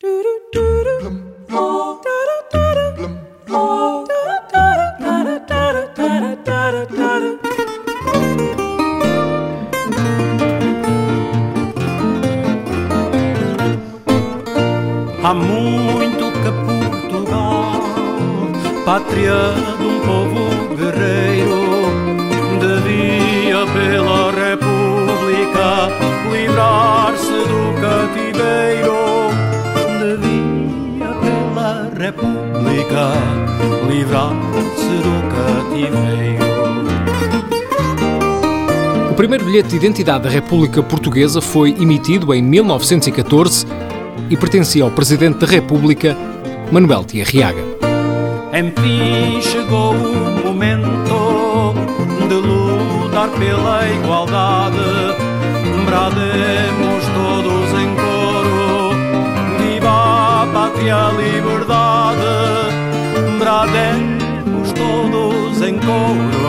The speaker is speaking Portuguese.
Há muito que Portugal, pátria de um povo guerreiro, devia pela República livrar-se do cativeiro. O primeiro bilhete de identidade da República Portuguesa foi emitido em 1914 e pertencia ao Presidente da República, Manuel Thierriaga. Enfim chegou o momento de lutar pela igualdade. Pátria, a liberdade. Brademos todos em coro,